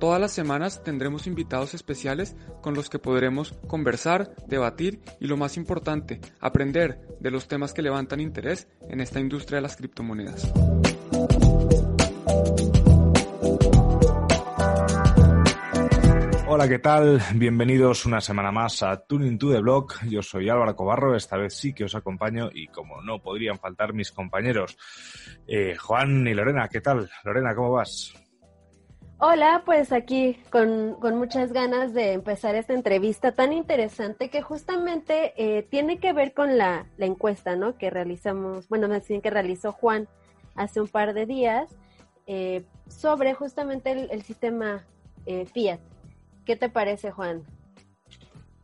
Todas las semanas tendremos invitados especiales con los que podremos conversar, debatir y lo más importante, aprender de los temas que levantan interés en esta industria de las criptomonedas. Hola, ¿qué tal? Bienvenidos una semana más a Tuning to the Block. Yo soy Álvaro Cobarro, esta vez sí que os acompaño y como no podrían faltar mis compañeros, eh, Juan y Lorena, ¿qué tal? Lorena, ¿cómo vas? Hola, pues aquí con, muchas ganas de empezar esta entrevista tan interesante que justamente eh, tiene que ver con la, encuesta, ¿no? Que realizamos, bueno, más bien que realizó Juan hace un par de días eh, sobre justamente el, sistema eh, Fiat. ¿Qué te parece, Juan?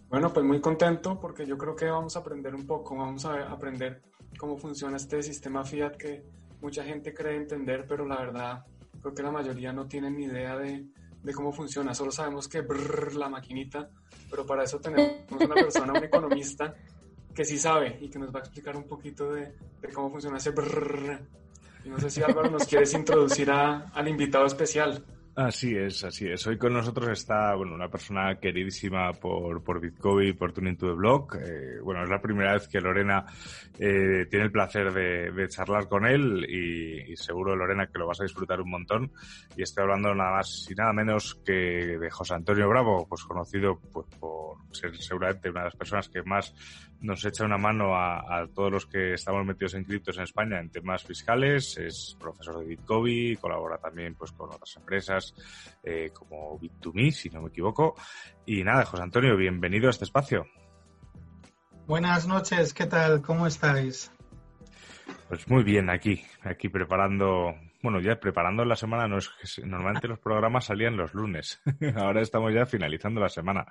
Bueno, pues muy contento porque yo creo que vamos a aprender un poco, vamos a aprender cómo funciona este sistema Fiat que mucha gente cree entender, pero la verdad creo que la mayoría no tienen ni idea de, de cómo funciona, solo sabemos que brrr, la maquinita, pero para eso tenemos una persona, un economista, que sí sabe y que nos va a explicar un poquito de, de cómo funciona ese brrr. Y no sé si Álvaro nos quieres introducir a, al invitado especial. Así es, así es. Hoy con nosotros está bueno, una persona queridísima por, por Bitcoin por Tuning to the Blog. Eh, bueno, es la primera vez que Lorena eh, tiene el placer de, charlar con él y, y, seguro, Lorena, que lo vas a disfrutar un montón. Y estoy hablando nada más y nada menos que de José Antonio Bravo, pues conocido pues, por ser seguramente una de las personas que más nos echa una mano a, a todos los que estamos metidos en criptos en España en temas fiscales. Es profesor de Bitcoin, colabora también pues con otras empresas eh, como Bit2Me, si no me equivoco. Y nada, José Antonio, bienvenido a este espacio. Buenas noches, ¿qué tal? ¿Cómo estáis? Pues muy bien, aquí, aquí preparando, bueno, ya preparando la semana, no es normalmente los programas salían los lunes, ahora estamos ya finalizando la semana,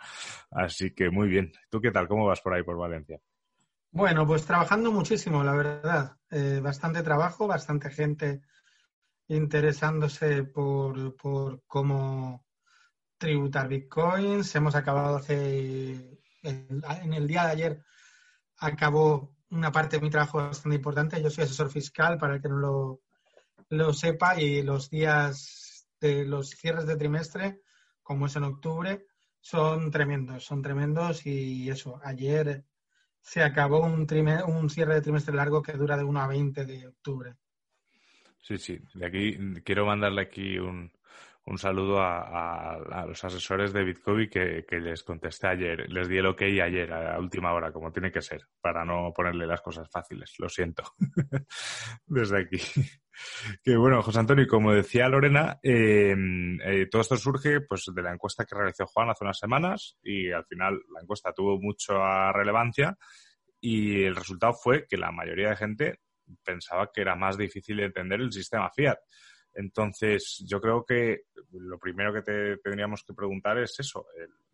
así que muy bien. ¿Tú qué tal? ¿Cómo vas por ahí por Valencia? Bueno, pues trabajando muchísimo, la verdad. Eh, bastante trabajo, bastante gente interesándose por, por cómo tributar bitcoins. Hemos acabado hace, en el día de ayer, acabó una parte de mi trabajo bastante importante. Yo soy asesor fiscal, para el que no lo, lo sepa, y los días de los cierres de trimestre, como es en octubre, son tremendos, son tremendos y eso, ayer se acabó un, un cierre de trimestre largo que dura de 1 a 20 de octubre. Sí, sí. De aquí quiero mandarle aquí un, un saludo a, a, los asesores de Bitcoin que, que, les contesté ayer. Les di el ok ayer, a última hora, como tiene que ser, para no ponerle las cosas fáciles. Lo siento. Desde aquí. Que bueno, José Antonio, como decía Lorena, eh, eh, todo esto surge pues de la encuesta que realizó Juan hace unas semanas y al final la encuesta tuvo mucha relevancia y el resultado fue que la mayoría de gente pensaba que era más difícil de entender el sistema Fiat. Entonces, yo creo que lo primero que te tendríamos que preguntar es eso.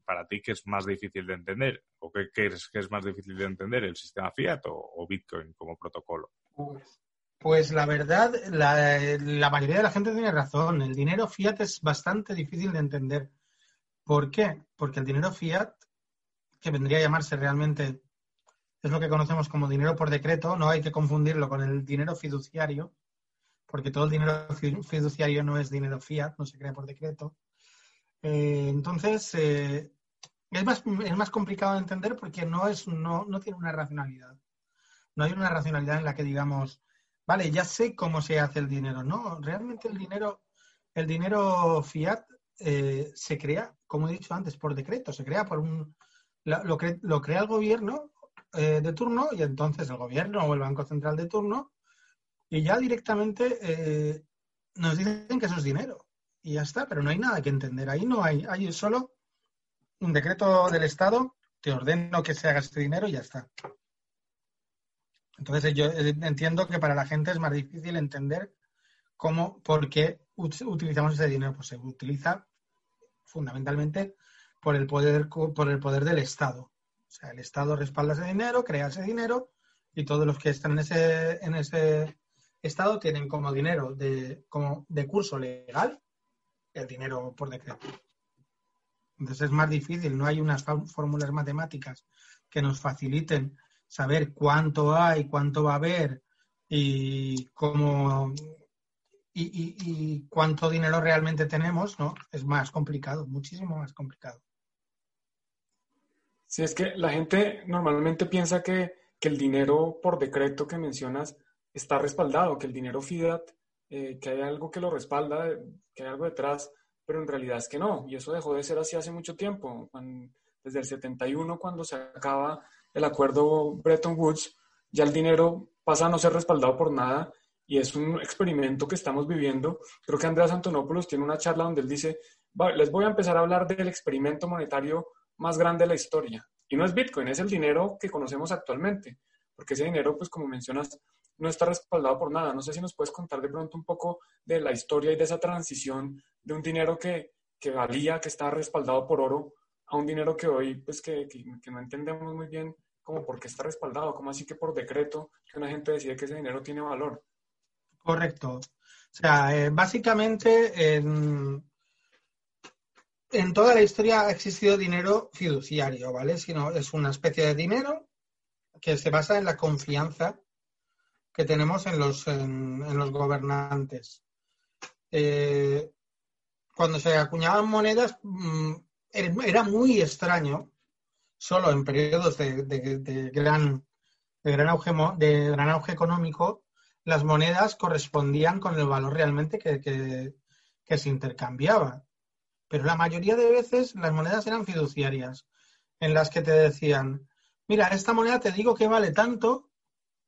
¿Para ti qué es más difícil de entender? ¿O qué crees que es más difícil de entender, el sistema Fiat o, Bitcoin como protocolo? Pues, pues la verdad, la, la, mayoría de la gente tiene razón. El dinero Fiat es bastante difícil de entender. ¿Por qué? Porque el dinero Fiat, que vendría a llamarse realmente es lo que conocemos como dinero por decreto, no hay que confundirlo con el dinero fiduciario, porque todo el dinero fiduciario no es dinero fiat, no se crea por decreto. Eh, entonces, eh, es, más, es más complicado de entender porque no, es, no, no tiene una racionalidad. No hay una racionalidad en la que digamos, vale, ya sé cómo se hace el dinero. No, realmente el dinero, el dinero fiat eh, se crea, como he dicho antes, por decreto, se crea por un... Lo, lo crea el gobierno eh, de turno y entonces el gobierno o el Banco Central de turno y ya directamente eh, nos dicen que eso es dinero y ya está, pero no hay nada que entender. Ahí no hay, hay solo un decreto del Estado, te ordeno que se haga este dinero y ya está. Entonces yo eh, entiendo que para la gente es más difícil entender cómo, por qué utilizamos ese dinero. Pues se utiliza fundamentalmente por el poder, por el poder del Estado. O sea, el Estado respalda ese dinero, crea ese dinero y todos los que están en ese, en ese estado tienen como dinero de, como de curso legal el dinero por decreto. Entonces es más difícil, no hay unas fórmulas matemáticas que nos faciliten saber cuánto hay, cuánto va a haber y cómo y, cuánto dinero realmente tenemos, ¿no? Es más complicado, muchísimo más complicado. Sí, es que la gente normalmente piensa que, el dinero por decreto que mencionas está respaldado, que el dinero fiat, eh, que hay algo que lo respalda, que hay algo detrás, pero en realidad es que no, y eso dejó de ser así hace mucho tiempo. desde el 71, cuando se acaba el acuerdo Bretton Woods, ya el dinero pasa a no ser respaldado por nada y es un experimento que estamos viviendo. Creo que Andreas Antonopoulos tiene una charla donde él dice, les voy a empezar a hablar del experimento monetario más grande de la historia. Y no es Bitcoin, es el dinero que conocemos actualmente, porque ese dinero, pues como mencionas, no está respaldado por nada. No sé si nos puedes contar de pronto un poco de la historia y de esa transición de un dinero que, que valía, que estaba respaldado por oro, a un dinero que hoy, pues que, que, no entendemos muy bien cómo por qué está respaldado, cómo así que por decreto que una gente decide que ese dinero tiene valor. Correcto. O sea, eh, básicamente en, en toda la historia ha existido dinero fiduciario, ¿vale? Sino es una especie de dinero que se basa en la confianza que tenemos en los, en, los gobernantes. Eh, cuando se acuñaban monedas mm, era muy extraño, solo en periodos de, gran, de, gran auge, de gran auge económico, las monedas correspondían con el valor realmente que, se intercambiaba. Pero la mayoría de veces las monedas eran fiduciarias, en las que te decían, mira, esta moneda te digo que vale tanto,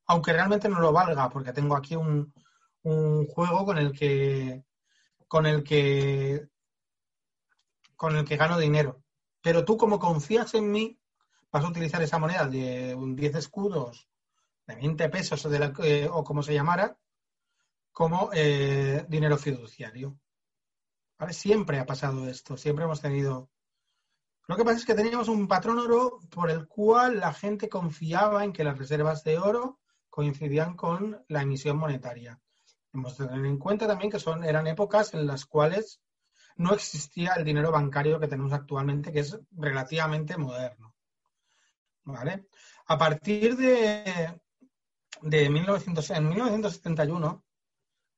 aunque realmente no lo valga, porque tengo aquí un, un juego con el que con el que con el que gano dinero. Pero tú como confías en mí, vas a utilizar esa moneda de un 10 escudos de 20 pesos o, de eh, o como se llamara, como eh, dinero fiduciario. Siempre ha pasado esto, siempre hemos tenido... Lo que pasa es que teníamos un patrón oro por el cual la gente confiaba en que las reservas de oro coincidían con la emisión monetaria. Hemos de tener en cuenta también que son, eran épocas en las cuales no existía el dinero bancario que tenemos actualmente, que es relativamente moderno. ¿Vale? A partir de, de 1900, en 1971,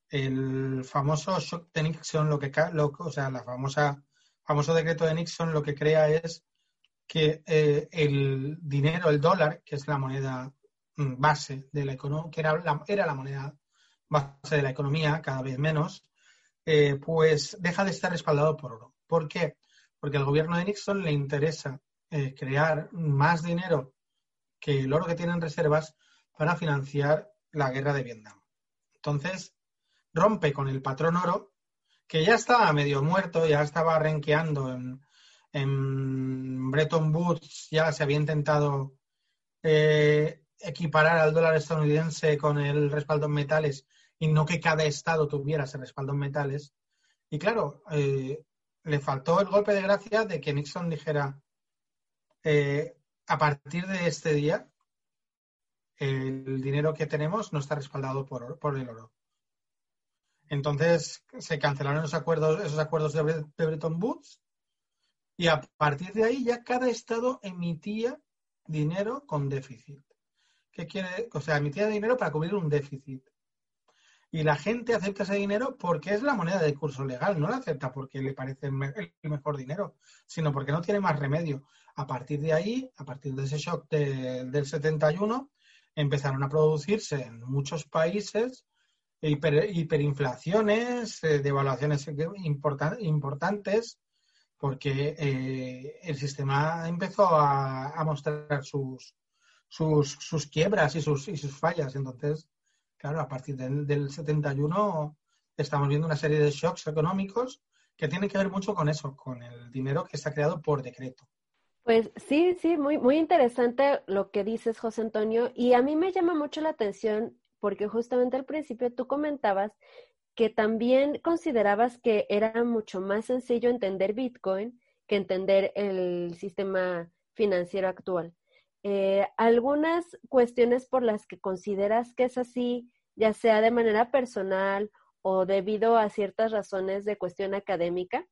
el famoso shock de Nixon, lo que, o sea, la famosa famoso decreto de Nixon lo que crea es que eh, el dinero, el dólar, que es la moneda mm, base de la economía, que era la, era la moneda base de la economía, cada vez menos, eh, pues deja de estar respaldado por oro. ¿Por qué? Porque al gobierno de Nixon le interesa eh, crear más dinero que el oro que tienen reservas para financiar la guerra de Vietnam. Entonces, rompe con el patrón oro, que ya estaba medio muerto, ya estaba renqueando en, Bretton Woods, ya se había intentado eh, equiparar al dólar estadounidense con el respaldo en metales y no que cada estado tuviera ese respaldo en metales. Y claro, eh, le faltó el golpe de gracia de que Nixon dijera, eh, a partir de este día el dinero que tenemos no está respaldado por, por el oro. Entonces se cancelaron esos acuerdos, esos acuerdos de, Bretton Woods y a partir de ahí ya cada estado emitía dinero con déficit. ¿Qué quiere? O sea, emitía dinero para cubrir un déficit. Y la gente acepta ese dinero porque es la moneda de curso legal, no la acepta porque le parece el mejor dinero, sino porque no tiene más remedio. A partir de ahí, a partir de ese shock del 71, empezaron a producirse en muchos países hiperinflaciones, eh, devaluaciones importantes, porque eh, el sistema empezó a, mostrar sus, sus, quiebras y sus, y sus fallas. Entonces, claro, a partir del, del 71 estamos viendo una serie de shocks económicos que tienen que ver mucho con eso, con el dinero que está creado por decreto. Pues sí, sí, muy, muy interesante lo que dices, José Antonio. Y a mí me llama mucho la atención porque justamente al principio tú comentabas que también considerabas que era mucho más sencillo entender Bitcoin que entender el sistema financiero actual. eh, algunas cuestiones por las que consideras que es así, ya sea de manera personal o debido a ciertas razones de cuestión académica?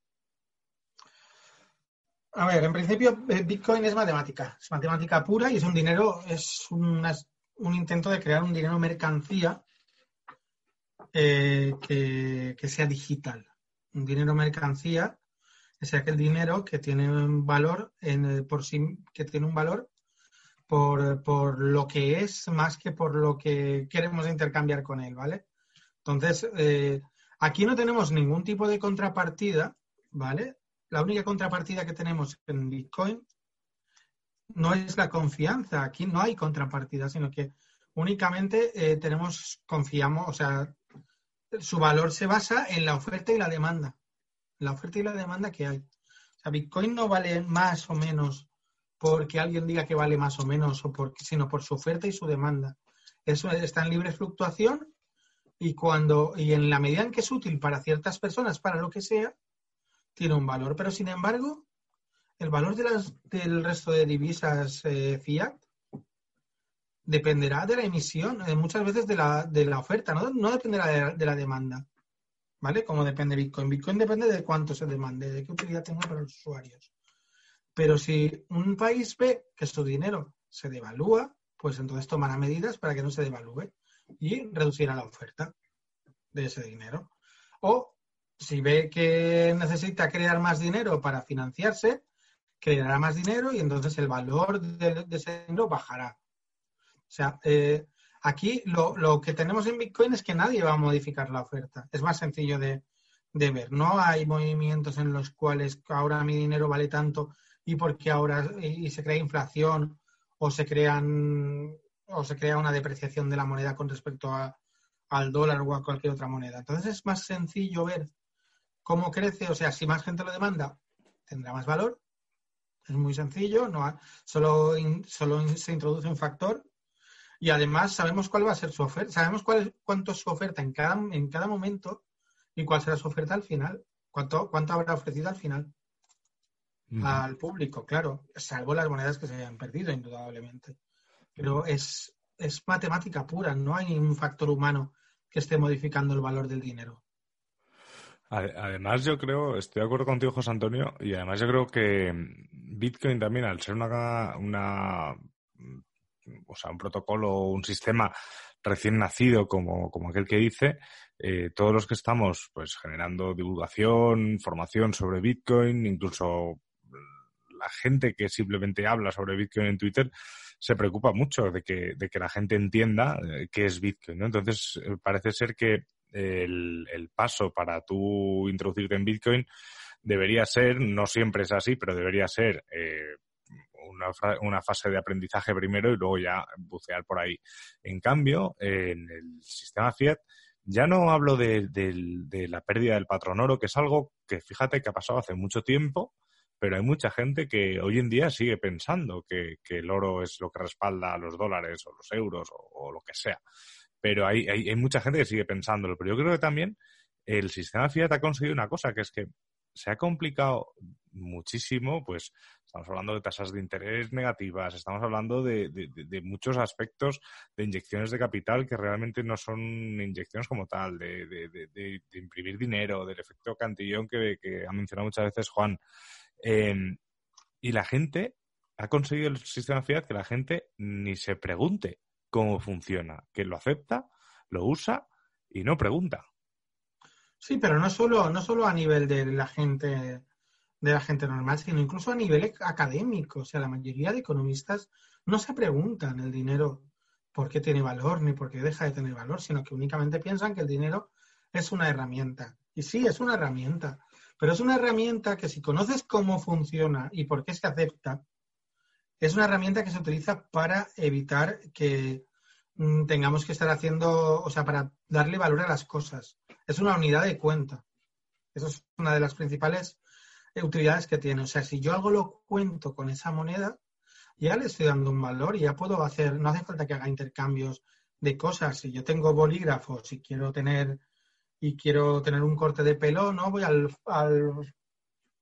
A ver, en principio eh, Bitcoin es matemática, es matemática pura y es un dinero, es un intento de crear un dinero mercancía eh, que, sea digital. Un dinero mercancía es aquel dinero que tiene un valor en, por sí, que tiene un valor por, por, lo que es más que por lo que queremos intercambiar con él, ¿vale? Entonces, eh, aquí no tenemos ningún tipo de contrapartida, ¿vale? La única contrapartida que tenemos en Bitcoin no es la confianza. Aquí no hay contrapartida, sino que únicamente eh, tenemos, confiamos, o sea, su valor se basa en la oferta y la demanda. La oferta y la demanda que hay. O sea, Bitcoin no vale más o menos porque alguien diga que vale más o menos, o porque, sino por su oferta y su demanda. Eso está en libre fluctuación y cuando y en la medida en que es útil para ciertas personas, para lo que sea, tiene un valor. Pero sin embargo, el valor del resto de divisas eh, fiat dependerá de la emisión, eh, muchas veces de la, de la oferta, no, no dependerá de la, de la, demanda. ¿Vale? Como depende Bitcoin. Bitcoin depende de cuánto se demande, de qué utilidad tenga para los usuarios. Pero si un país ve que su dinero se devalúa, pues entonces tomará medidas para que no se devalúe y reducirá la oferta de ese dinero. O si ve que necesita crear más dinero para financiarse, creará más dinero y entonces el valor de, ese dinero bajará. O sea, eh, aquí lo, que tenemos en Bitcoin es que nadie va a modificar la oferta. Es más sencillo de, de ver. No hay movimientos en los cuales ahora mi dinero vale tanto y porque ahora y se crea inflación o se crean o se crea una depreciación de la moneda con respecto a, al dólar o a cualquier otra moneda. Entonces es más sencillo ver cómo crece, o sea, si más gente lo demanda, tendrá más valor. Es muy sencillo, no solo, solo se introduce un factor y además sabemos cuál va a ser su oferta, sabemos cuál, cuánto es su oferta en cada, en cada momento y cuál será su oferta al final, cuánto, cuánto habrá ofrecido al final al público, claro, salvo las monedas que se hayan perdido, indudablemente pero es, es matemática pura, no hay un factor humano que esté modificando el valor del dinero. Además, yo creo, estoy de acuerdo contigo, José Antonio, y además yo creo que Bitcoin también, al ser una, una o sea, un protocolo o un sistema recién nacido, como, como aquel que dice, eh, todos los que estamos pues generando divulgación, formación sobre Bitcoin, incluso la gente que simplemente habla sobre Bitcoin en Twitter, se preocupa mucho de que, de que la gente entienda eh, qué es Bitcoin. ¿no? Entonces, eh, parece ser que el, el, paso para tú introducirte en Bitcoin debería ser, no siempre es así, pero debería ser eh, una, una, fase de aprendizaje primero y luego ya bucear por ahí. En cambio, en el sistema Fiat, ya no hablo de, de, la pérdida del patrón oro, que es algo que fíjate que ha pasado hace mucho tiempo pero hay mucha gente que hoy en día sigue pensando que, el oro es lo que respalda a los dólares o los euros o, lo que sea. Pero hay, hay, mucha gente que sigue pensándolo. Pero yo creo que también el sistema Fiat ha conseguido una cosa, que es que se ha complicado muchísimo, pues estamos hablando de tasas de interés negativas, estamos hablando de, muchos aspectos de inyecciones de capital que realmente no son inyecciones como tal, de, imprimir dinero, del efecto cantillón que, que ha mencionado muchas veces Juan. Em, y la gente ha conseguido el sistema fiat que la gente ni se pregunte cómo funciona, que lo acepta, lo usa y no pregunta. Sí, pero no solo, no solo a nivel de la gente de la gente normal, sino incluso a nivel académico. O sea, la mayoría de economistas no se preguntan el dinero por qué tiene valor ni por qué deja de tener valor, sino que únicamente piensan que el dinero es una herramienta. Y sí, es una herramienta, pero es una herramienta que si conoces cómo funciona y por qué se acepta, es una herramienta que se utiliza para evitar que mm, tengamos que estar haciendo, o sea, para darle valor a las cosas. Es una unidad de cuenta. Esa es una de las principales utilidades que tiene. O sea, si yo algo lo cuento con esa moneda, ya le estoy dando un valor y ya puedo hacer, no hace falta que haga intercambios de cosas. Si yo tengo bolígrafos, si quiero tener y quiero tener un corte de pelo, ¿no? Voy al, al,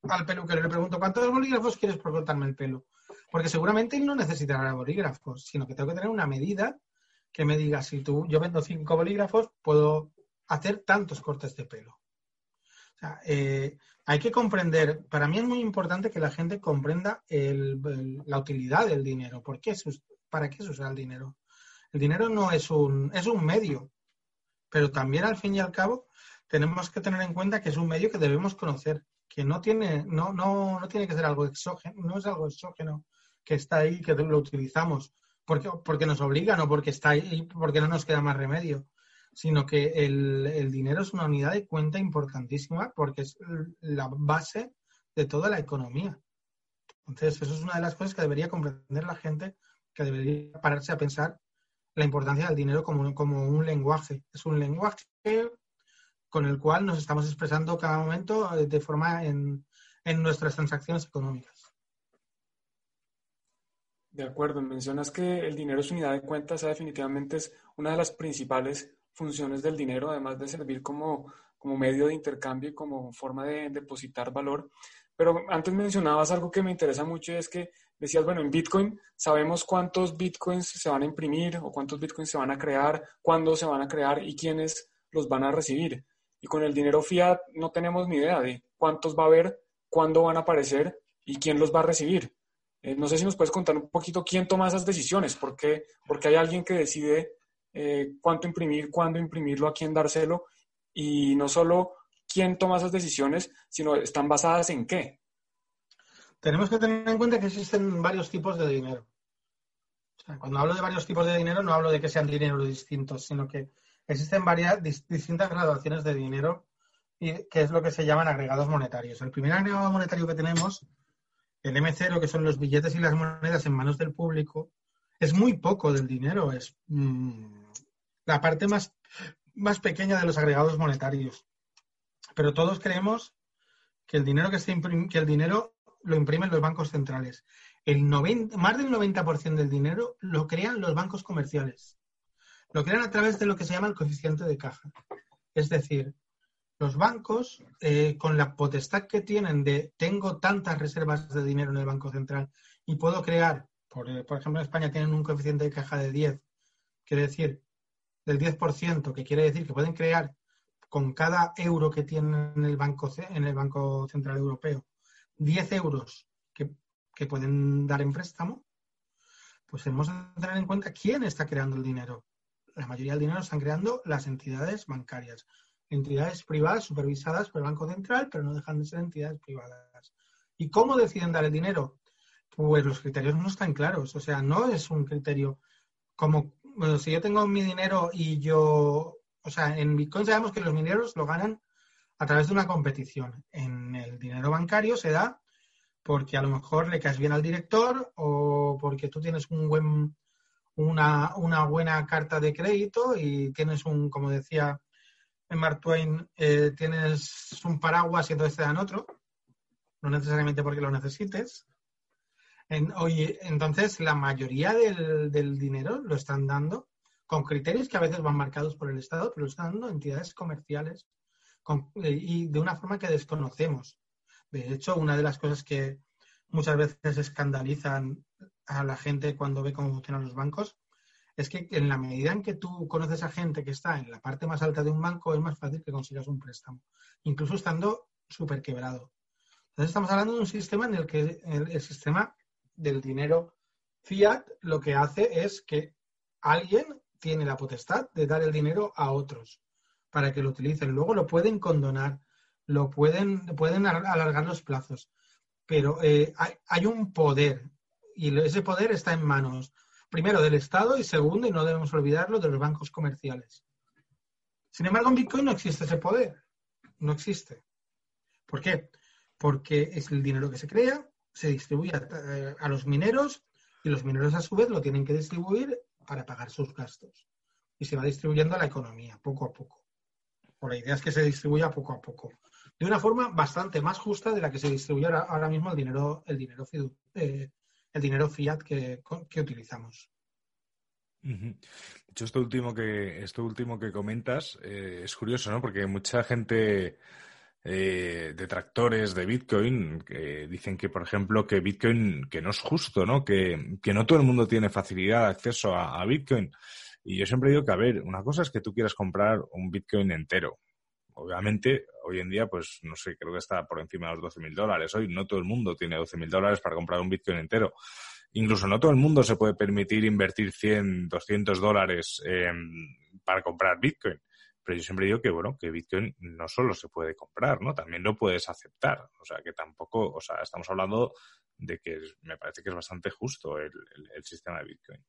al peluquero y le pregunto, ¿cuántos bolígrafos quieres por cortarme el pelo? Porque seguramente no necesitará bolígrafos, sino que tengo que tener una medida que me diga si tú, yo vendo cinco bolígrafos, puedo hacer tantos cortes de pelo. O sea, eh, hay que comprender, para mí es muy importante que la gente comprenda la utilidad del dinero. ¿Por qué ¿Para qué se usa el dinero? El dinero no es un, es un medio, pero también al fin y al cabo tenemos que tener en cuenta que es un medio que debemos conocer, que no tiene, no, no, no tiene que ser algo exógeno, no es algo exógeno que está ahí, que lo utilizamos porque, porque nos obligan o porque está ahí, porque no nos queda más remedio, sino que el, el dinero es una unidad de cuenta importantísima porque es la base de toda la economía. Entonces, eso es una de las cosas que debería comprender la gente, que debería pararse a pensar la importancia del dinero como, como un lenguaje. Es un lenguaje con el cual nos estamos expresando cada momento de forma en, en nuestras transacciones económicas. De acuerdo, mencionas que el dinero es unidad de cuenta, esa definitivamente es una de las principales funciones del dinero, además de servir como, como medio de intercambio y como forma de depositar valor. Pero antes mencionabas algo que me interesa mucho y es que decías, bueno, en Bitcoin sabemos cuántos Bitcoins se van a imprimir o cuántos Bitcoins se van a crear, cuándo se van a crear y quiénes los van a recibir. Y con el dinero fiat no tenemos ni idea de cuántos va a haber, cuándo van a aparecer y quién los va a recibir. Eh, no sé si nos puedes contar un poquito quién toma esas decisiones, ¿por qué? Porque hay alguien que decide eh, cuánto imprimir, cuándo imprimirlo, a quién dárselo, y no solo quién toma esas decisiones, sino están basadas en qué. Tenemos que tener en cuenta que existen varios tipos de dinero. cuando hablo de varios tipos de dinero, no hablo de que sean dineros distintos, sino que existen varias distintas graduaciones de dinero, y, que es lo que se llaman agregados monetarios. El primer agregado monetario que tenemos el M0, que son los billetes y las monedas en manos del público, es muy poco del dinero, es mm, la parte más, más pequeña de los agregados monetarios. Pero todos creemos que el dinero que, se que el dinero lo imprimen los bancos centrales. El 90, más del 90% del dinero lo crean los bancos comerciales. Lo crean a través de lo que se llama el coeficiente de caja. Es decir, los bancos, eh, con la potestad que tienen de tengo tantas reservas de dinero en el Banco Central y puedo crear, por, eh, ejemplo, en España tienen un coeficiente de caja de 10, quiere decir, del 10%, que quiere decir que pueden crear con cada euro que tienen en el Banco, en el banco Central Europeo 10 euros que, que pueden dar en préstamo, pues tenemos que tener en cuenta quién está creando el dinero. La mayoría del dinero lo están creando las entidades bancarias entidades privadas supervisadas por el Banco Central, pero no dejan de ser entidades privadas. ¿Y cómo deciden dar el dinero? Pues los criterios no están claros. O sea, no es un criterio como, bueno, si yo tengo mi dinero y yo, o sea, en Bitcoin sabemos que los mineros lo ganan a través de una competición. En el dinero bancario se da porque a lo mejor le caes bien al director o porque tú tienes un buen, una, una buena carta de crédito y tienes un, como decía en Mark Twain eh, tienes un paraguas y entonces te dan otro, no necesariamente porque lo necesites. oye, entonces la mayoría del, dinero lo están dando con criterios que a veces van marcados por el Estado, pero lo están dando entidades comerciales eh, y de una forma que desconocemos. De hecho, una de las cosas que muchas veces escandalizan a la gente cuando ve cómo funcionan los bancos es que en la medida en que tú conoces a gente que está en la parte más alta de un banco, es más fácil que consigas un préstamo, incluso estando súper quebrado. Entonces estamos hablando de un sistema en el que el, sistema del dinero fiat lo que hace es que alguien tiene la potestad de dar el dinero a otros para que lo utilicen. Luego lo pueden condonar, lo pueden, pueden alargar los plazos, pero eh, hay, hay, un poder y ese poder está en manos primero del Estado y segundo, y no debemos olvidarlo, de los bancos comerciales. Sin embargo, en Bitcoin no existe ese poder. No existe. ¿Por qué? Porque es el dinero que se crea, se distribuye a, los mineros y los mineros a su vez lo tienen que distribuir para pagar sus gastos. Y se va distribuyendo a la economía poco a poco. O la idea es que se distribuya poco a poco. De una forma bastante más justa de la que se distribuye ahora, mismo el dinero, el dinero eh, el dinero fiat que, utilizamos. De hecho, esto último que, esto último que comentas eh, es curioso, ¿no? Porque mucha gente eh, detractores de Bitcoin que dicen que, por ejemplo, que Bitcoin, que no es justo, ¿no? Que, que no todo el mundo tiene facilidad de acceso a, a, Bitcoin. Y yo siempre digo que, a ver, una cosa es que tú quieras comprar un Bitcoin entero. Obviamente, hoy en día, pues, no sé, creo que está por encima de los 12 mil dólares. Hoy no todo el mundo tiene 12 mil dólares para comprar un Bitcoin entero. Incluso no todo el mundo se puede permitir invertir 100, 200 dólares eh, para comprar Bitcoin. Pero yo siempre digo que, bueno, que Bitcoin no solo se puede comprar, ¿no? También lo puedes aceptar. O sea, que tampoco, o sea, estamos hablando de que me parece que es bastante justo el, el, el sistema de Bitcoin.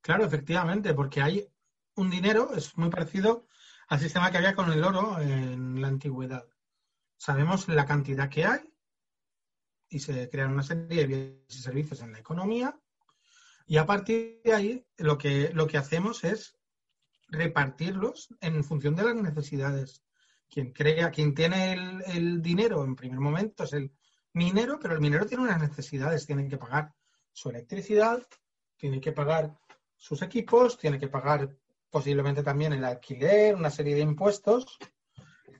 Claro, efectivamente, porque hay un dinero, es muy parecido al sistema que había con el oro en la antigüedad. Sabemos la cantidad que hay y se crean una serie de bienes y servicios en la economía y a partir de ahí lo que, lo que hacemos es repartirlos en función de las necesidades. Quien crea, quien tiene el, el, dinero en primer momento es el minero, pero el minero tiene unas necesidades, tiene que pagar su electricidad, tiene que pagar sus equipos, tiene que pagar posiblemente también el alquiler, una serie de impuestos.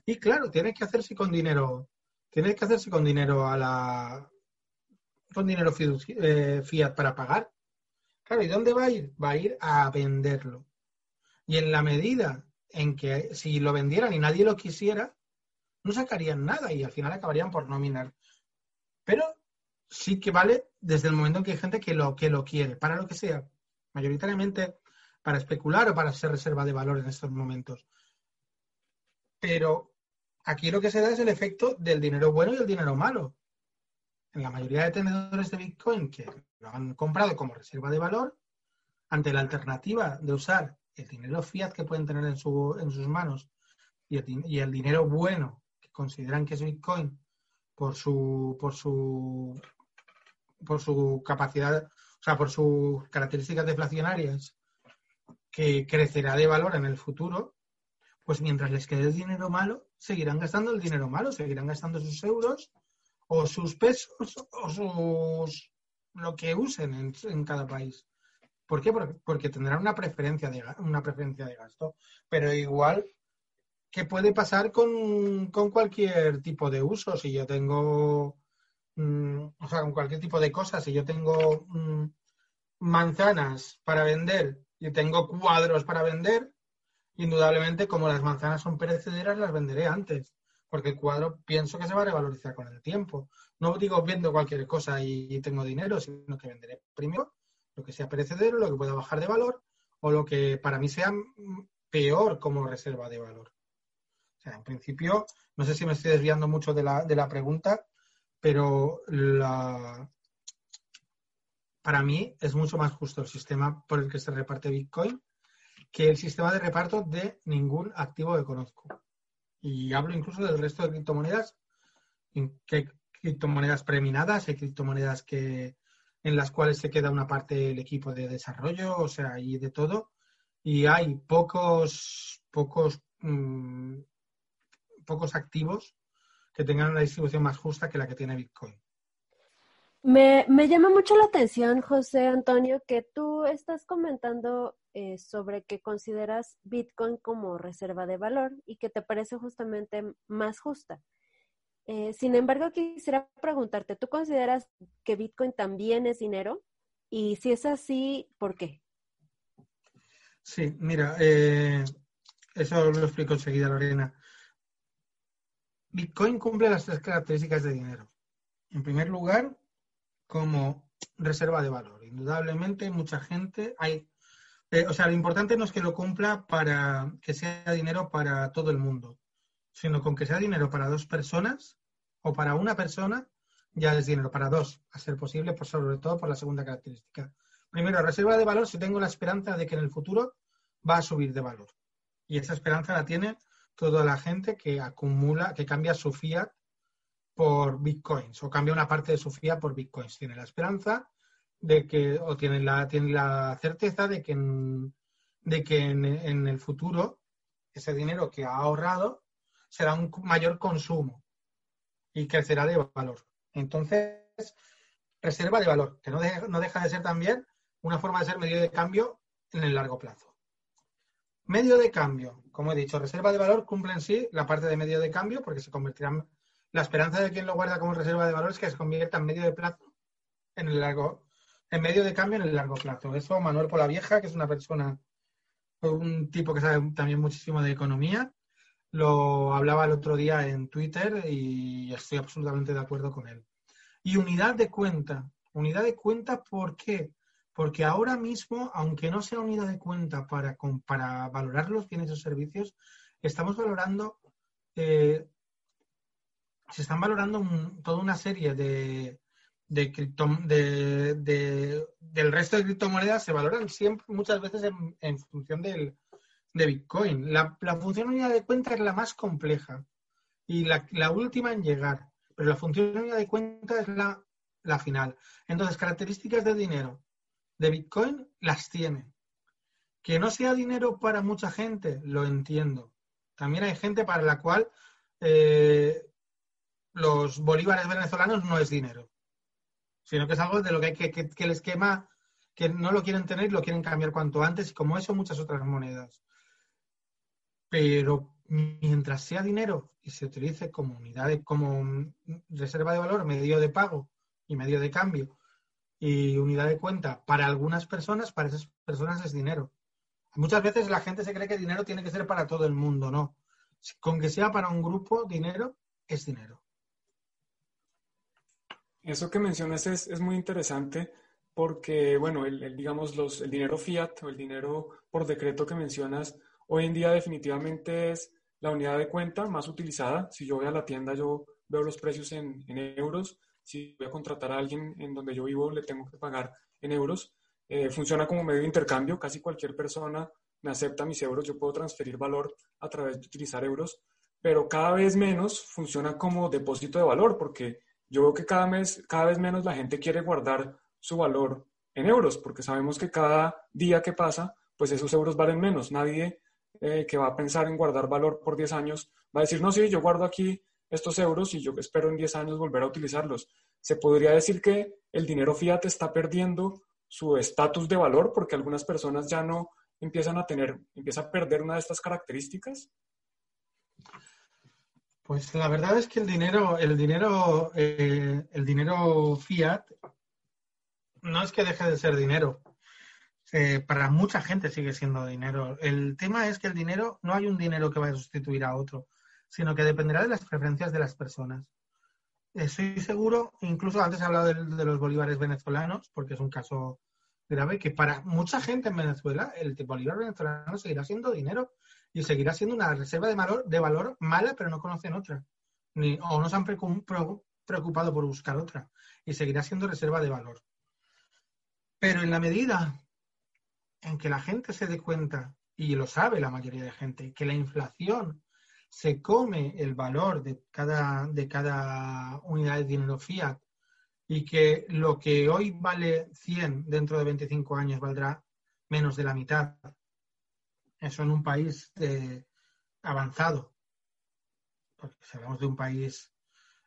Y claro, tiene que hacerse con dinero, tiene que hacerse con dinero a la con dinero eh, fiat para pagar. Claro, ¿y dónde va a ir? Va a ir a venderlo. Y en la medida en que si lo vendieran y nadie lo quisiera, no sacarían nada y al final acabarían por nominar. Pero sí que vale desde el momento en que hay gente que lo, que lo quiere, para lo que sea. Mayoritariamente para especular o para ser reserva de valor en estos momentos. Pero aquí lo que se da es el efecto del dinero bueno y el dinero malo. En la mayoría de tenedores de Bitcoin que lo han comprado como reserva de valor, ante la alternativa de usar el dinero fiat que pueden tener en, su, en sus manos y el, y el, dinero bueno que consideran que es Bitcoin por su, por su, por su capacidad, o sea, por sus características deflacionarias, que crecerá de valor en el futuro, pues mientras les quede el dinero malo, seguirán gastando el dinero malo, seguirán gastando sus euros o sus pesos o sus lo que usen en, cada país. ¿Por qué? Porque, tendrán una preferencia, de, una preferencia de gasto. Pero igual, ¿qué puede pasar con, con cualquier tipo de uso? Si yo tengo, mmm, o sea, con cualquier tipo de cosas, si yo tengo mmm, manzanas para vender y tengo cuadros para vender, indudablemente, como las manzanas son perecederas, las venderé antes. Porque el cuadro pienso que se va a revalorizar con el tiempo. No digo viendo cualquier cosa y, tengo dinero, sino que venderé primero lo que sea perecedero, lo que pueda bajar de valor o lo que para mí sea peor como reserva de valor. O sea, en principio, no sé si me estoy desviando mucho de la, de la pregunta, pero la, para mí es mucho más justo el sistema por el que se reparte Bitcoin que el sistema de reparto de ningún activo que conozco. Y hablo incluso del resto de criptomonedas, que hay criptomonedas preminadas, hay criptomonedas que, en las cuales se queda una parte del equipo de desarrollo, o sea, y de todo. Y hay pocos, pocos, mmm, pocos activos que tengan una distribución más justa que la que tiene Bitcoin. Me, llama mucho la atención, José Antonio, que tú estás comentando eh, sobre que consideras Bitcoin como reserva de valor y que te parece justamente más justa. Eh, sin embargo, quisiera preguntarte, ¿tú consideras que Bitcoin también es dinero? Y si es así, ¿por qué? Sí, mira, eh, eso lo explico enseguida, Lorena. Bitcoin cumple las tres características de dinero. En primer lugar, como reserva de valor. Indudablemente, mucha gente hay. Eh, o sea, lo importante no es que lo cumpla para que sea dinero para todo el mundo sino con que sea dinero para dos personas o para una persona, ya es dinero para dos, a ser posible, pues sobre todo por la segunda característica. Primero, reserva de valor si tengo la esperanza de que en el futuro va a subir de valor. Y esa esperanza la tiene toda la gente que acumula, que cambia su fiat por bitcoins o cambia una parte de su fiat por bitcoins. Tiene la esperanza de que, o tiene la, tiene la certeza de que en, de que en, en el futuro ese dinero que ha ahorrado será un mayor consumo y crecerá de valor. Entonces, reserva de valor, que no deja, no deja de ser también una forma de ser medio de cambio en el largo plazo. Medio de cambio, como he dicho, reserva de valor cumple en sí la parte de medio de cambio porque se convertirán. La esperanza de quien lo guarda como reserva de valor es que se convierta en medio de plazo en el largo, en medio de cambio en el largo plazo. Eso Manuel Vieja, que es una persona, un tipo que sabe también muchísimo de economía, lo hablaba el otro día en Twitter y estoy absolutamente de acuerdo con él. Y unidad de cuenta. Unidad de cuenta, ¿por qué? Porque ahora mismo, aunque no sea unidad de cuenta para, para valorar los bienes o servicios, estamos valorando, eh, se están valorando toda una serie de, de, del resto de criptomonedas, se valoran siempre, muchas veces en, función del, de Bitcoin. La, función unidad de cuenta es la más compleja y la, la última en llegar, pero la función unidad de cuenta es la, la final. Entonces, características de dinero de Bitcoin las tiene. Que no sea dinero para mucha gente, lo entiendo. También hay gente para la cual eh, los bolívares venezolanos no es dinero, sino que es algo de lo que hay que, que, que el esquema que no lo quieren tener lo quieren cambiar cuanto antes, como eso muchas otras monedas. Pero mientras sea dinero y se utilice como unidad de, como reserva de valor, medio de pago y medio de cambio y unidad de cuenta para algunas personas, para esas personas es dinero. Muchas veces la gente se cree que dinero tiene que ser para todo el mundo, no. Con que sea para un grupo, dinero es dinero. Eso que mencionas es, es muy interesante porque, bueno, el, digamos, los, el dinero fiat o el dinero por decreto que mencionas, hoy en día definitivamente es la unidad de cuenta más utilizada. Si yo voy a la tienda, yo veo los precios en, en euros si voy a contratar a alguien en donde yo vivo, le tengo que pagar en euros. Eh, funciona como medio de intercambio, casi cualquier persona me acepta mis euros, yo puedo transferir valor a través de utilizar euros, pero cada vez menos funciona como depósito de valor, porque yo veo que cada, mes, cada vez menos la gente quiere guardar su valor en euros, porque sabemos que cada día que pasa, pues esos euros valen menos. Nadie eh, que va a pensar en guardar valor por 10 años va a decir, no, sí, yo guardo aquí estos euros y yo espero en 10 años volver a utilizarlos. Se podría decir que el dinero fiat está perdiendo su estatus de valor porque algunas personas ya no empiezan a tener, empieza a perder una de estas características. Pues la verdad es que el dinero, el dinero, eh, el dinero fiat no es que deje de ser dinero. Eh, para mucha gente sigue siendo dinero. El tema es que el dinero, no hay un dinero que vaya a sustituir a otro sino que dependerá de las preferencias de las personas. Estoy seguro, incluso antes he hablado de, los bolívares venezolanos, porque es un caso grave, que para mucha gente en Venezuela el bolívar venezolano seguirá siendo dinero y seguirá siendo una reserva de valor, de valor mala, pero no conocen otra. Ni, o no se han preocupado por buscar otra. Y seguirá siendo reserva de valor. Pero en la medida en que la gente se dé cuenta, y lo sabe la mayoría de gente, que la inflación se come el valor de cada, de cada unidad de dinero fiat y que lo que hoy vale 100 dentro de 25 años valdrá menos de la mitad. Eso en un país eh, avanzado. Porque si hablamos de un país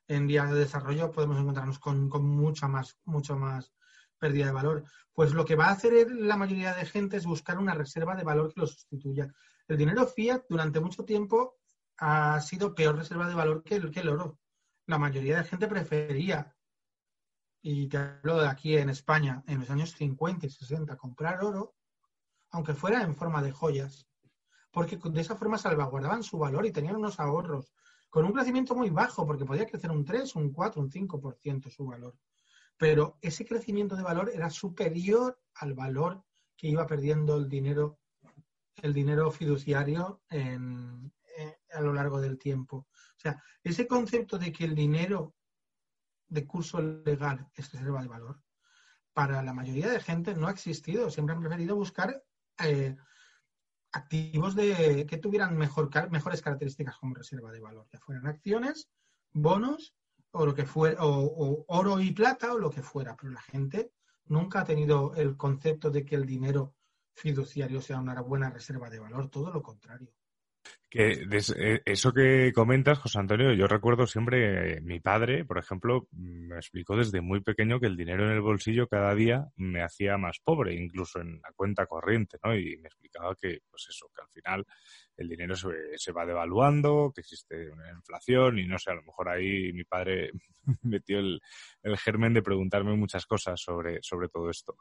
en vías de desarrollo, podemos encontrarnos con, mucha más, mucho más pérdida de valor. Pues lo que va a hacer la mayoría de gente es buscar una reserva de valor que lo sustituya. El dinero fiat durante mucho tiempo ha sido peor reserva de valor que el, que el oro. La mayoría de gente prefería, y te hablo de aquí en España, en los años 50 y 60, comprar oro, aunque fuera en forma de joyas, porque de esa forma salvaguardaban su valor y tenían unos ahorros con un crecimiento muy bajo, porque podía crecer un 3, un 4, un 5% su valor. Pero ese crecimiento de valor era superior al valor que iba perdiendo el dinero, el dinero fiduciario en, a lo largo del tiempo. O sea, ese concepto de que el dinero de curso legal es reserva de valor, para la mayoría de gente no ha existido. Siempre han preferido buscar eh, activos de, que tuvieran mejor, mejores características como reserva de valor, ya fueran acciones, bonos o lo que fuera, o oro y plata o lo que fuera. Pero la gente nunca ha tenido el concepto de que el dinero fiduciario sea una buena reserva de valor, todo lo contrario. Que eh, eso que comentas, José Antonio, yo recuerdo siempre, eh, mi padre, por ejemplo, me explicó desde muy pequeño que el dinero en el bolsillo cada día me hacía más pobre, incluso en la cuenta corriente, ¿no? Y me explicaba que, pues eso, que al final el dinero se, se va devaluando, que existe una inflación y no sé, a lo mejor ahí mi padre metió el, el, germen de preguntarme muchas cosas sobre, sobre todo esto.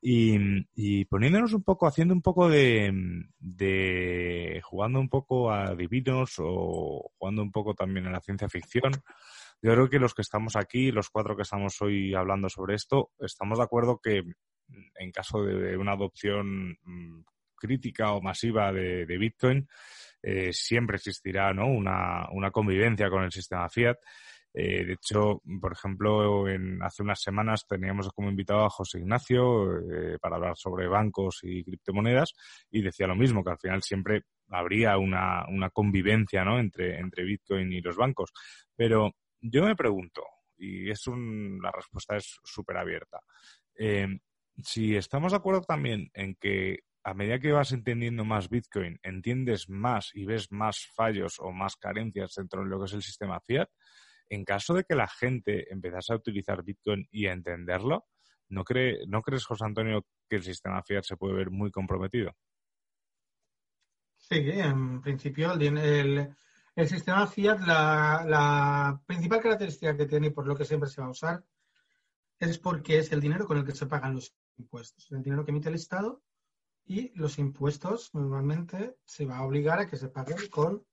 Y, y poniéndonos un poco, haciendo un poco de, de, jugando un poco a divinos o jugando un poco también a la ciencia ficción, yo creo que los que estamos aquí, los cuatro que estamos hoy hablando sobre esto, estamos de acuerdo que en caso de una adopción mm, crítica o masiva de, Bitcoin, eh, siempre existirá ¿no? una, una, convivencia con el sistema fiat. Eh, de hecho, por ejemplo, en, hace unas semanas teníamos como invitado a José Ignacio eh, para hablar sobre bancos y criptomonedas y decía lo mismo, que al final siempre habría una, convivencia ¿no? entre, Bitcoin y los bancos. Pero yo me pregunto, y es un, la respuesta es súper abierta, si estamos de acuerdo también en que a medida que vas entendiendo más Bitcoin, entiendes más y ves más fallos o más carencias dentro de lo que es el sistema fiat, en caso de que la gente empezase a utilizar Bitcoin y a entenderlo, ¿no, cree, ¿no crees, José Antonio, que el sistema fiat se puede ver muy comprometido? Sí, en principio el, el, sistema fiat, la, la, principal característica que tiene y por lo que siempre se va a usar es porque es el dinero con el que se pagan los impuestos, el dinero que emite el Estado y los impuestos normalmente se va a obligar a que se paguen con,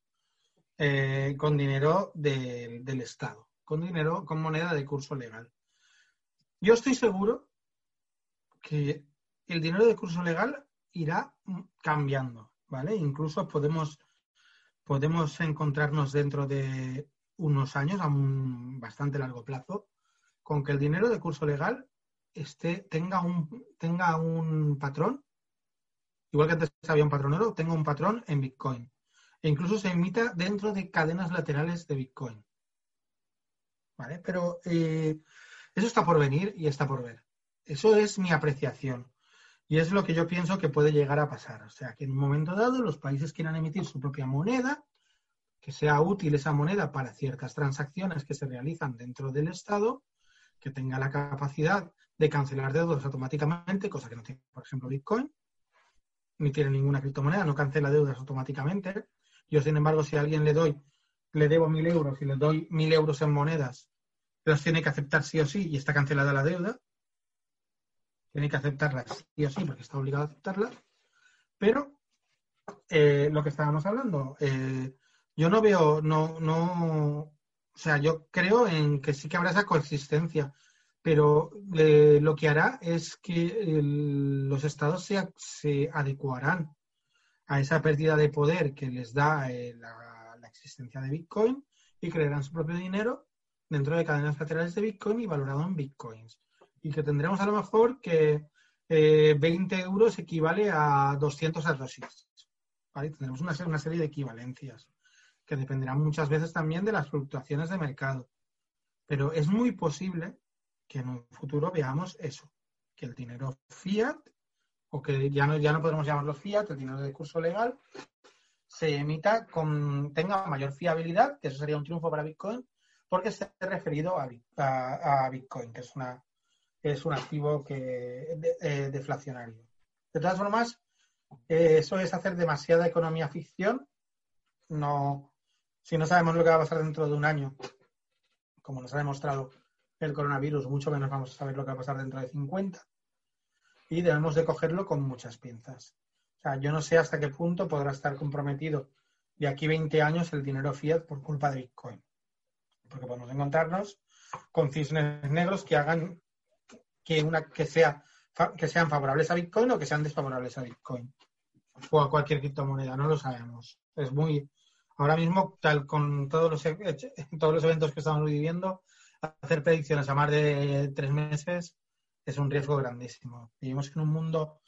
eh, con dinero del Estado, con dinero, con moneda de curso legal. Yo estoy seguro que el dinero de curso legal irá cambiando, ¿vale? Incluso podemos, podemos encontrarnos dentro de unos años, a un bastante largo plazo, con que el dinero de curso legal esté, tenga, un, tenga un patrón igual que antes había un patrón tengo un patrón en Bitcoin. E incluso se imita dentro de cadenas laterales de Bitcoin. ¿Vale? Pero eh, eso está por venir y está por ver. Eso es mi apreciación. Y es lo que yo pienso que puede llegar a pasar. O sea, que en un momento dado los países quieran emitir su propia moneda, que sea útil esa moneda para ciertas transacciones que se realizan dentro del Estado, que tenga la capacidad de cancelar deudas automáticamente, cosa que no tiene, por ejemplo, Bitcoin, ni tiene ninguna criptomoneda, no cancela deudas automáticamente. Yo, sin embargo, si a alguien le doy, le debo mil euros y le doy mil euros en monedas, las tiene que aceptar sí o sí y está cancelada la deuda. Tiene que aceptarlas sí o sí porque está obligado a aceptarlas. Pero eh, lo que estábamos hablando, eh, yo no veo, no, no, o sea, yo creo en que sí que habrá esa coexistencia pero eh, lo que hará es que los estados se, adecuarán a esa pérdida de poder que les da eh, la, existencia de Bitcoin y crearán su propio dinero dentro de cadenas laterales de Bitcoin y valorado en Bitcoins. Y que tendremos a lo mejor que 20 eh, euros equivale a 200 arrosis. ¿vale? Tendremos una, una serie de equivalencias que dependerán muchas veces también de las fluctuaciones de mercado. Pero es muy posible que en un futuro veamos eso, que el dinero fiat, o que ya no, ya no podemos llamarlo fiat, el dinero de curso legal, se emita con, tenga mayor fiabilidad, que eso sería un triunfo para Bitcoin, porque esté referido a, a, Bitcoin, que es una es un activo que eh, deflacionario. De todas formas, eh, eso es hacer demasiada economía ficción. No, si no sabemos lo que va a pasar dentro de un año, como nos ha demostrado el coronavirus, mucho menos vamos a saber lo que va a pasar dentro de 50. Y debemos de cogerlo con muchas pinzas. O sea, yo no sé hasta qué punto podrá estar comprometido de aquí 20 años el dinero fiat por culpa de Bitcoin. Porque podemos encontrarnos con cisnes negros que hagan que una que sea que sean favorables a Bitcoin o que sean desfavorables a Bitcoin o a cualquier criptomoneda, no lo sabemos. Es muy ahora mismo tal con todos los todos los eventos que estamos viviendo hacer predicciones a más de tres meses es un riesgo grandísimo. Vivimos en un mundo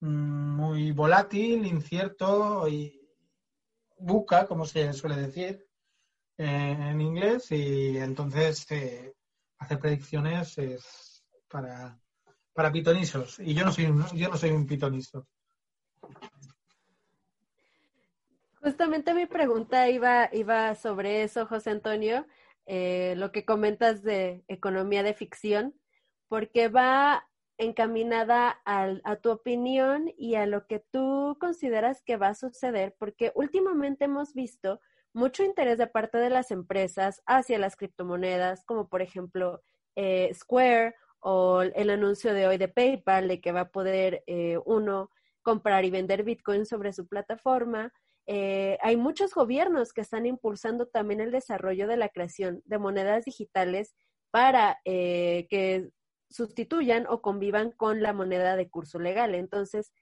mm, muy volátil, incierto y buca, como se suele decir eh, en inglés, y entonces eh, hacer predicciones es para, para pitonisos. Y yo no soy yo no soy un pitoniso. Justamente mi pregunta iba, iba sobre eso, José Antonio, eh, lo que comentas de economía de ficción, porque va encaminada a tu opinión y a lo que tú consideras que va a suceder, porque últimamente hemos visto mucho interés de parte de las empresas hacia las criptomonedas, como por ejemplo eh, Square o el anuncio de hoy de PayPal de que va a poder eh, uno comprar y vender Bitcoin sobre su plataforma. Eh, hay muchos gobiernos que están impulsando también el desarrollo de la creación de monedas digitales para que sustituyan o convivan con la moneda de curso legal. Entonces,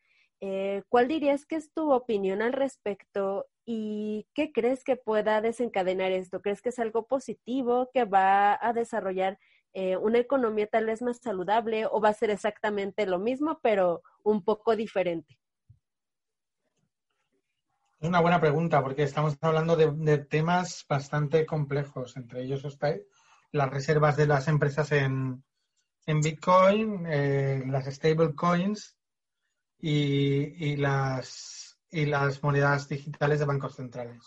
eh, ¿cuál dirías que es tu opinión al respecto y qué crees que pueda desencadenar esto? ¿Crees que es algo positivo que va a desarrollar eh, una economía tal vez más saludable o va a ser exactamente lo mismo pero un poco diferente? Es una buena pregunta porque estamos hablando de, de temas bastante complejos. Entre ellos está las reservas de las empresas en, en Bitcoin, eh, las stablecoins y, y, las, y las monedas digitales de bancos centrales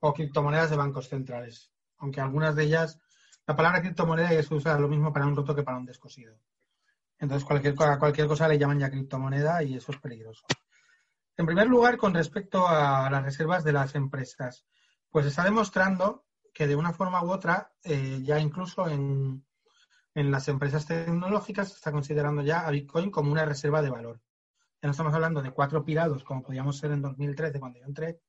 o criptomonedas de bancos centrales. Aunque algunas de ellas, la palabra criptomoneda se usa lo mismo para un roto que para un descosido. Entonces, cualquier, cualquier cosa le llaman ya criptomoneda y eso es peligroso. En primer lugar, con respecto a las reservas de las empresas, pues está demostrando que de una forma u otra, eh, ya incluso en, en las empresas tecnológicas se está considerando ya a Bitcoin como una reserva de valor. Ya no estamos hablando de cuatro pirados, como podíamos ser en 2013 cuando yo entré,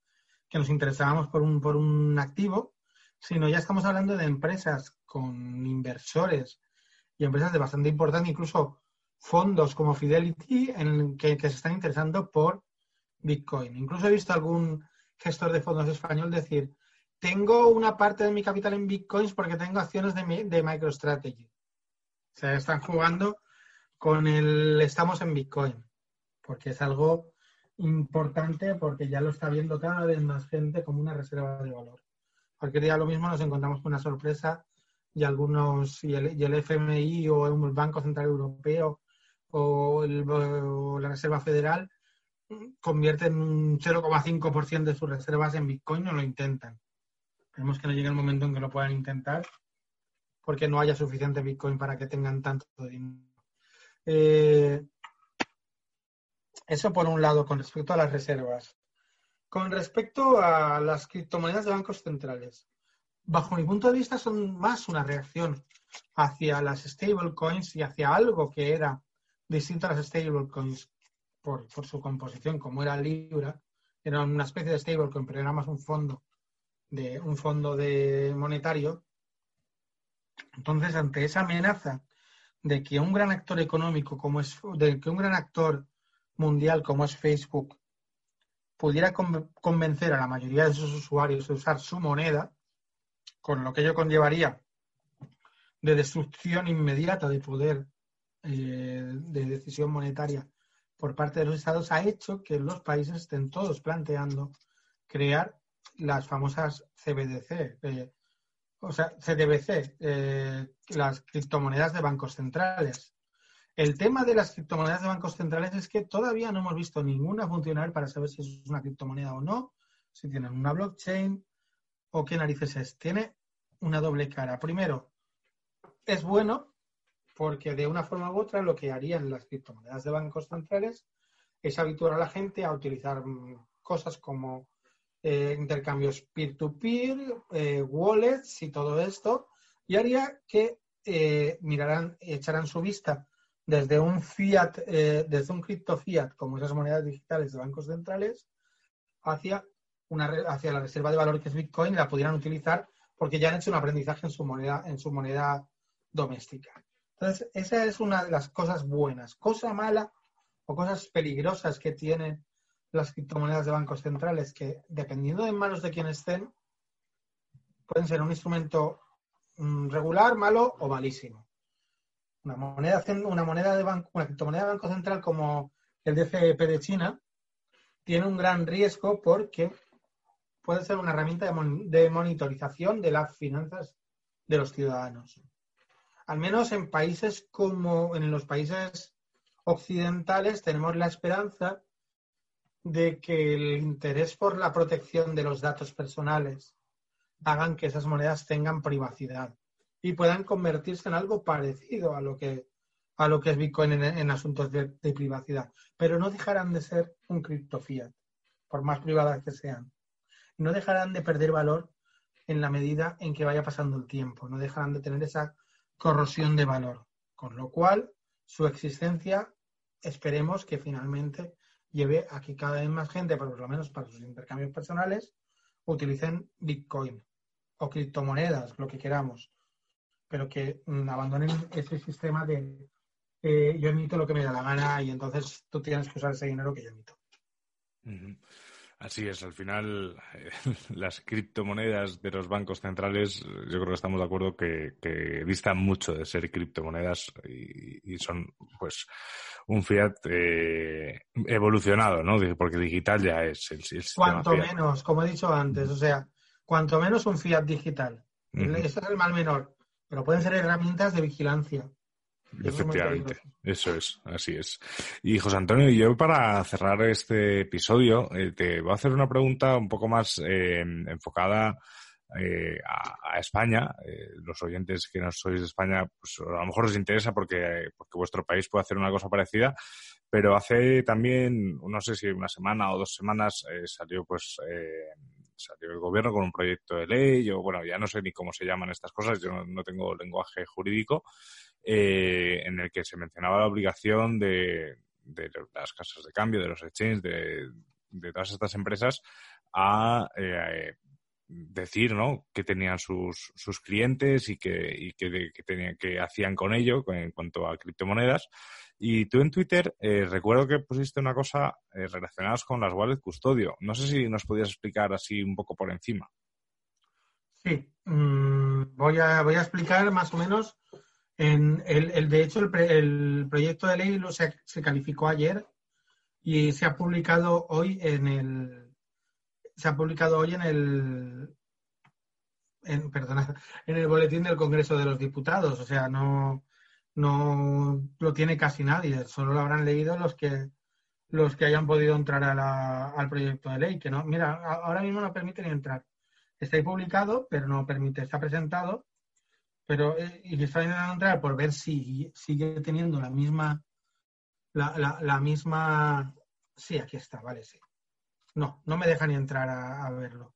que nos interesábamos por un, por un activo, sino ya estamos hablando de empresas con inversores y empresas de bastante importancia, incluso fondos como Fidelity, en que, se están interesando por Bitcoin. Incluso he visto algún gestor de fondos español decir, tengo una parte de mi capital en Bitcoins porque tengo acciones de, de MicroStrategy. Se están jugando con el estamos en Bitcoin, porque es algo importante porque ya lo está viendo cada vez más gente como una reserva de valor. Cualquier día lo mismo nos encontramos con una sorpresa y algunos, y el, y el FMI o el Banco Central Europeo o, la Reserva Federal convierten un 0,5% de sus reservas en Bitcoin o lo intentan. Esperemos que no llegue el momento en que lo puedan intentar porque no haya suficiente Bitcoin para que tengan tanto dinero. Eh, eso por un lado, con respecto a las reservas. Con respecto a las criptomonedas de bancos centrales, bajo mi punto de vista son más una reacción hacia las stablecoins y hacia algo que era distinto a las stablecoins por, su composición, como era Libra, era una especie de stablecoin, pero era más un fondo de un fondo de monetario entonces, ante esa amenaza de que un gran actor económico como es, de que un gran actor mundial como es Facebook pudiera convencer a la mayoría de sus usuarios de usar su moneda, con lo que ello conllevaría de destrucción inmediata de poder eh, de decisión monetaria por parte de los estados, ha hecho que los países estén todos planteando crear las famosas CBDC, o sea, CDBC, eh, las criptomonedas de bancos centrales. El tema de las criptomonedas de bancos centrales es que todavía no hemos visto ninguna funcionar para saber si es una criptomoneda o no, si tienen una blockchain o qué narices es. Tiene una doble cara. Primero, es bueno porque de una forma u otra lo que harían las criptomonedas de bancos centrales es habituar a la gente a utilizar mm, cosas como eh, intercambios peer-to-peer, eh, wallets y todo esto, y haría que eh, mirarán, echarán su vista desde un fiat, desde un cripto fiat, como esas monedas digitales de bancos centrales, hacia, una, hacia la reserva de valor que es Bitcoin y la pudieran utilizar porque ya han hecho un aprendizaje en su moneda, en su moneda doméstica. Entonces, esa es una de las cosas buenas. Cosa mala o cosas peligrosas que tienen las criptomonedas de bancos centrales que, dependiendo de manos de quién estén, pueden ser un instrumento mm, regular, malo o malísimo. Una moneda, una moneda de banco, una criptomoneda de banco central como el DCP de China tiene un gran riesgo porque puede ser una herramienta de, de monitorización de las finanzas de los ciudadanos. Al menos en países como en los países occidentales tenemos la esperanza de que el interés por la protección de los datos personales hagan que esas monedas tengan privacidad y puedan convertirse en algo parecido a lo que, a lo que es Bitcoin en, asuntos de, privacidad. Pero no dejarán de ser un cripto fiat, por más privadas que sean. No dejarán de perder valor en la medida en que vaya pasando el tiempo. No dejarán de tener esa corrosión de valor. Con lo cual, su existencia, esperemos que finalmente lleve a que cada vez más gente, por lo menos para sus intercambios personales, utilicen Bitcoin o criptomonedas, lo que queramos, pero que mm, abandonen ese sistema de eh, yo emito lo que me da la gana y entonces tú tienes que usar ese dinero que yo emito. Así es, al final eh, las criptomonedas de los bancos centrales, yo creo que estamos de acuerdo que, distan mucho de ser criptomonedas y, son pues un fiat eh, evolucionado, ¿no? Porque digital ya es el, sistema Cuanto menos, como he dicho antes, o sea, cuanto menos un fiat digital. Ese es el mal menor, pero pueden ser herramientas de vigilancia. Efectivamente, eso es, así es. Y José Antonio, yo para cerrar este episodio eh, te voy a hacer una pregunta un poco más eh, enfocada eh, a, España. los oyentes que no sois de España, pues a lo mejor os interesa porque, porque vuestro país puede hacer una cosa parecida, pero hace también, no sé si una semana o dos semanas, salió pues salió el gobierno con un proyecto de ley, yo, bueno, ya no sé ni cómo se llaman estas cosas, yo no tengo lenguaje jurídico, eh, en el que se mencionaba la obligación de, las casas de cambio, de los exchanges, de, todas estas empresas a eh, decir ¿no? que tenían sus, sus clientes y que, y que, tenían, que hacían con ello en cuanto a criptomonedas. Y tú en Twitter eh, recuerdo que pusiste una cosa relacionada con las wallet custodio. No sé si nos podías explicar así un poco por encima. Sí, mm, voy, a, voy a explicar más o menos en el, de hecho, el, proyecto de ley lo se, calificó ayer y se ha publicado hoy en el se ha publicado hoy en el en, perdona, en el boletín del Congreso de los Diputados. O sea, no, no lo tiene casi nadie. Solo lo habrán leído los que los que hayan podido entrar al proyecto de ley. Que no, mira, ahora mismo no permite ni entrar. Está ahí publicado, pero no permite. Está presentado, pero eh, y está intentando entrar por ver si sigue teniendo la misma la, la, misma sí aquí está vale sí no no me deja ni entrar a, verlo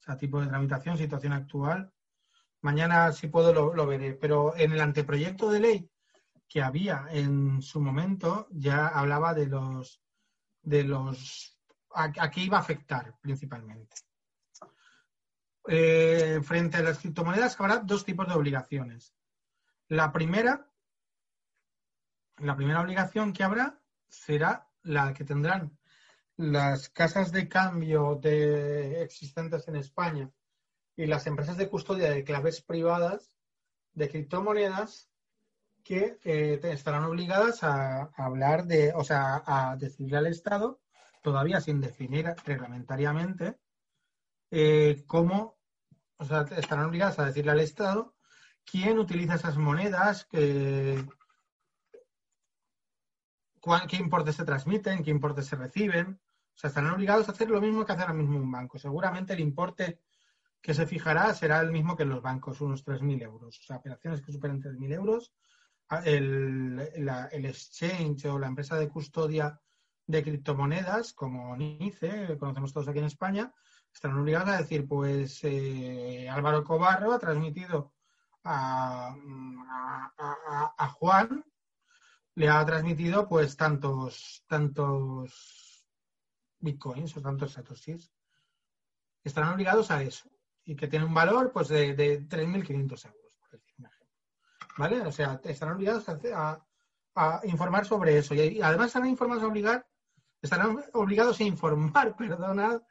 o sea tipo de tramitación situación actual mañana si puedo lo, veré pero en el anteproyecto de ley que había en su momento ya hablaba de los de los a qué iba a afectar principalmente eh, frente a las criptomonedas habrá dos tipos de obligaciones. La primera, la primera obligación que habrá será la que tendrán las casas de cambio de, existentes en España y las empresas de custodia de claves privadas de criptomonedas que eh, estarán obligadas a, hablar de, o sea, a decirle al Estado, todavía sin definir reglamentariamente, eh, cómo o sea, estarán obligadas a decirle al Estado quién utiliza esas monedas, qué, qué importes se transmiten, qué importes se reciben. O sea, estarán obligados a hacer lo mismo que hace ahora mismo un banco. Seguramente el importe que se fijará será el mismo que en los bancos, unos 3.000 euros. O sea, operaciones que superen 3.000 euros. El, el exchange o la empresa de custodia de criptomonedas, como NICE, conocemos todos aquí en España, están obligados a decir, pues eh, Álvaro Cobarro ha transmitido a, Juan, le ha transmitido pues tantos, tantos bitcoins o tantos satoshis. Estarán obligados a eso y que tiene un valor pues de, de 3.500 euros, por decir. ¿Vale? O sea, estarán obligados a, informar sobre eso. Y, además estarán informados a estarán obligados a informar, perdonad,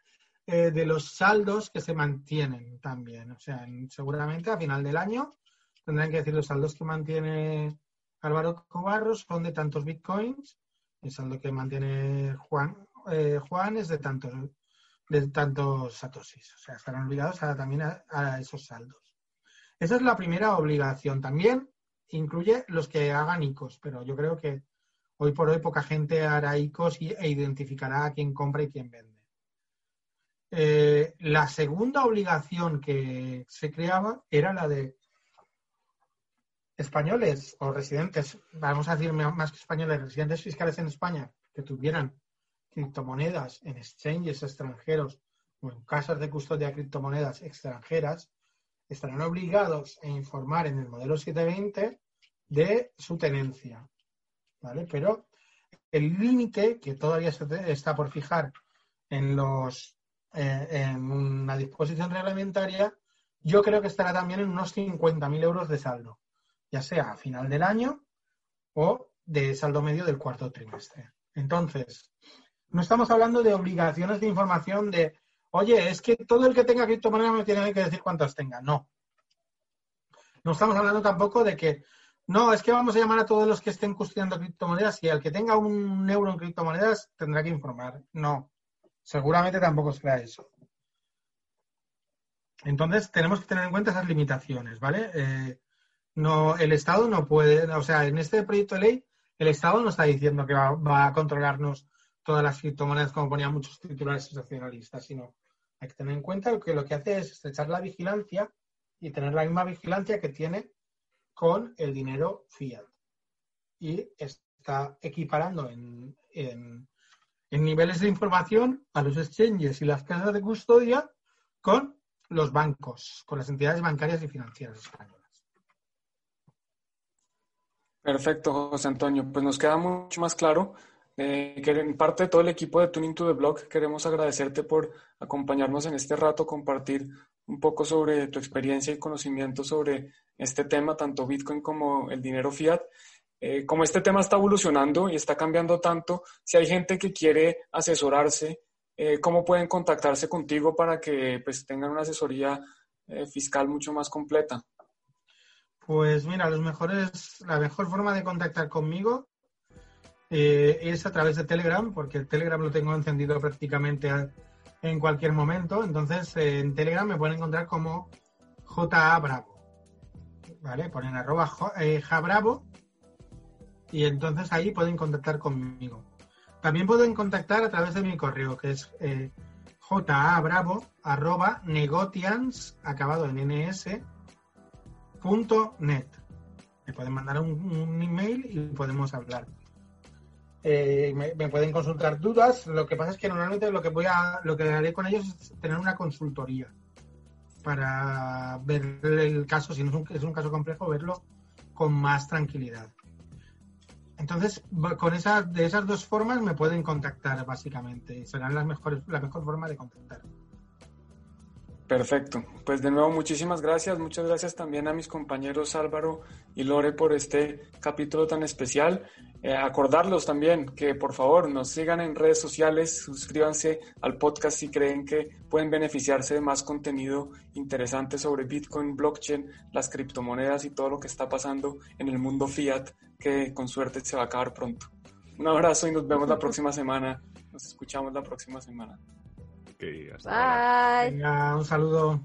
eh, de los saldos que se mantienen también. O sea, seguramente a final del año tendrán que decir los saldos que mantiene Álvaro Cobarros son de tantos bitcoins, el saldo que mantiene Juan, eh, Juan es de tantos, de tantos satoshis. O sea, estarán obligados también a, esos saldos. Esa es la primera obligación. También incluye los que hagan ICOs, pero yo creo que hoy por hoy poca gente hará ICOs e identificará a quién compra y quién vende. Eh, la segunda obligación que se creaba era la de españoles o residentes, vamos a decir más que españoles, residentes fiscales en España que tuvieran criptomonedas en exchanges extranjeros o en casas de custodia de criptomonedas extranjeras, estarán obligados a informar en el modelo 720 de su tenencia. ¿Vale? Pero el límite que todavía está por fijar en los eh, en una disposición reglamentaria, yo creo que estará también en unos 50.000 euros de saldo, ya sea a final del año o de saldo medio del cuarto trimestre. Entonces, no estamos hablando de obligaciones de información de, oye, es que todo el que tenga criptomonedas me tiene que decir cuántas tenga. No. No estamos hablando tampoco de que, no, es que vamos a llamar a todos los que estén custodiando criptomonedas y al que tenga un euro en criptomonedas tendrá que informar. No. Seguramente tampoco será eso. Entonces, tenemos que tener en cuenta esas limitaciones, ¿vale? Eh, no, el Estado no puede, o sea, en este proyecto de ley, el Estado no está diciendo que va, a controlarnos todas las criptomonedas como ponían muchos titulares sensacionalistas, sino hay que tener en cuenta que lo que hace es estrechar la vigilancia y tener la misma vigilancia que tiene con el dinero fiat. Y está equiparando en en niveles de información a los exchanges y las casas de custodia con los bancos, con las entidades bancarias y financieras españolas. Perfecto, José Antonio. Pues nos queda mucho más claro eh, que en parte todo el equipo de Tuning to the Blog queremos agradecerte por acompañarnos en este rato, compartir un poco sobre tu experiencia y conocimiento sobre este tema, tanto Bitcoin como el dinero fiat. Eh, como este tema está evolucionando y está cambiando tanto, si hay gente que quiere asesorarse, eh, ¿cómo pueden contactarse contigo para que pues, tengan una asesoría eh, fiscal mucho más completa? Pues mira, los mejores, la mejor forma de contactar conmigo es a través de Telegram, porque el Telegram lo tengo encendido prácticamente en cualquier momento. Entonces, en Telegram me pueden encontrar como JA Bravo. ¿Vale? Ponen arroba Jabravo y entonces ahí pueden contactar conmigo. También pueden contactar a través de mi correo, que es eh, jabravo arroba negotians, acabado en ns, punto net. Me pueden mandar un, email y podemos hablar. Eh, me, pueden consultar dudas. Lo que pasa es que normalmente lo que voy a, lo que haré con ellos es tener una consultoría para ver el caso, si no es un, es un caso complejo, verlo con más tranquilidad. Entonces, con esas, de esas dos formas me pueden contactar, básicamente. Serán las mejores, la mejor forma de contactar. Perfecto. Pues de nuevo, muchísimas gracias. Muchas gracias también a mis compañeros Álvaro y Lore por este capítulo tan especial. Eh, acordarlos también que por favor nos sigan en redes sociales, suscríbanse al podcast si creen que pueden beneficiarse de más contenido interesante sobre Bitcoin, blockchain, las criptomonedas y todo lo que está pasando en el mundo fiat que con suerte se va a acabar pronto. Un abrazo y nos vemos la próxima semana. Nos escuchamos la próxima semana. Bye. un saludo.